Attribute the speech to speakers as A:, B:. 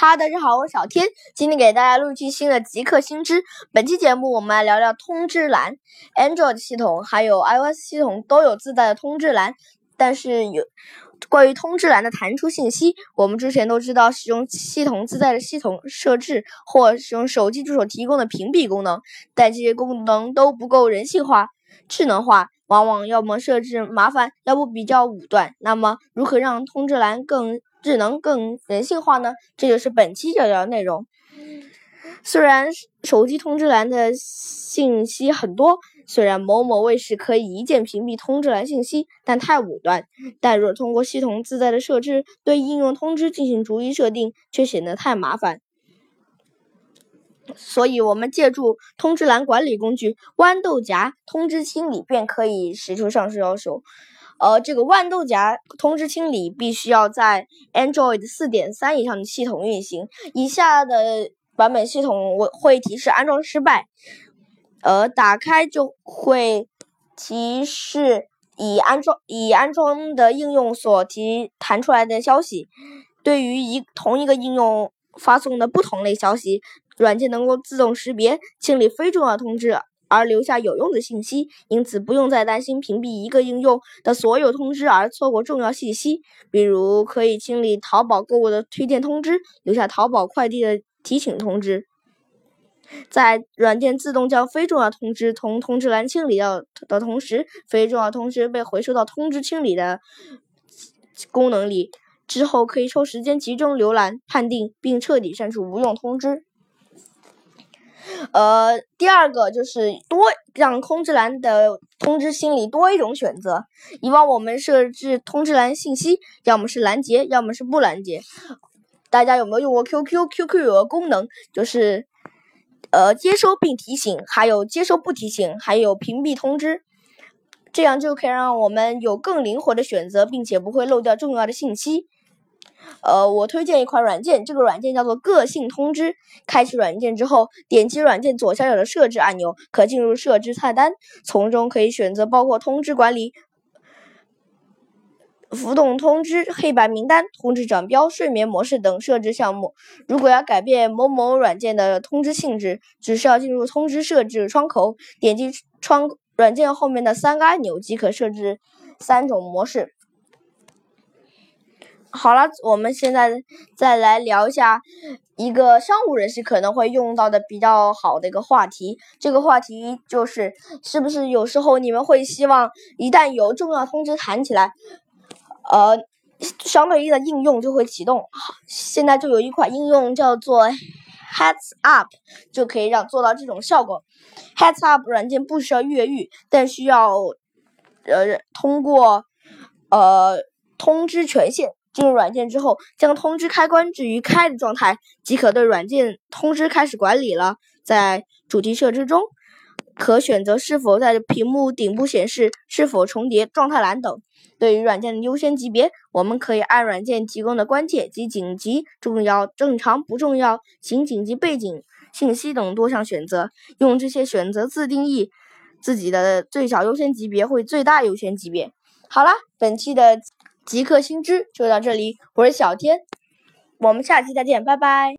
A: 哈，大家好，我是小天，今天给大家录一期新的极客新知。本期节目我们来聊聊通知栏。Android 系统还有 iOS 系统都有自带的通知栏，但是有关于通知栏的弹出信息，我们之前都知道使用系统自带的系统设置或使用手机助手提供的屏蔽功能，但这些功能都不够人性化、智能化，往往要么设置麻烦，要不比较武断。那么，如何让通知栏更？智能更人性化呢？这就是本期聊聊内容。虽然手机通知栏的信息很多，虽然某某卫士可以一键屏蔽通知栏信息，但太武断。但若通过系统自带的设置对应用通知进行逐一设定，却显得太麻烦。所以，我们借助通知栏管理工具豌豆荚通知清理，便可以实出上述要求。呃，这个豌豆荚通知清理必须要在 Android 四点三以上的系统运行。以下的版本系统我会提示安装失败。呃，打开就会提示已安装已安装的应用所提弹出来的消息。对于一同一个应用发送的不同类消息，软件能够自动识别清理非重要通知。而留下有用的信息，因此不用再担心屏蔽一个应用的所有通知而错过重要信息。比如，可以清理淘宝购物的推荐通知，留下淘宝快递的提醒通知。在软件自动将非重要通知从通知栏清理掉的同时，非重要通知被回收到通知清理的功能里。之后可以抽时间集中浏览、判定并彻底删除无用通知。呃，第二个就是多让通知栏的通知心理多一种选择。以往我们设置通知栏信息，要么是拦截，要么是不拦截。大家有没有用过 QQ？QQ 有个功能，就是呃接收并提醒，还有接收不提醒，还有屏蔽通知。这样就可以让我们有更灵活的选择，并且不会漏掉重要的信息。呃，我推荐一款软件，这个软件叫做个性通知。开启软件之后，点击软件左下角的设置按钮，可进入设置菜单，从中可以选择包括通知管理、浮动通知、黑白名单、通知长标、睡眠模式等设置项目。如果要改变某某软件的通知性质，只需要进入通知设置窗口，点击窗软件后面的三个按钮即可设置三种模式。好了，我们现在再来聊一下一个商务人士可能会用到的比较好的一个话题。这个话题就是，是不是有时候你们会希望一旦有重要通知弹起来，呃，相对应的应用就会启动。现在就有一款应用叫做 Heads Up，就可以让做到这种效果。Heads Up 软件不需要越狱，但需要呃通过呃通知权限。进入软件之后，将通知开关置于开的状态，即可对软件通知开始管理了。在主题设置中，可选择是否在屏幕顶部显示、是否重叠状态栏等。对于软件的优先级别，我们可以按软件提供的关键及紧急、重要、正常、不重要、请紧急背景信息等多项选择，用这些选择自定义自己的最小优先级别或最大优先级别。好了，本期的。极客新知就到这里，我是小天，我们下期再见，拜拜。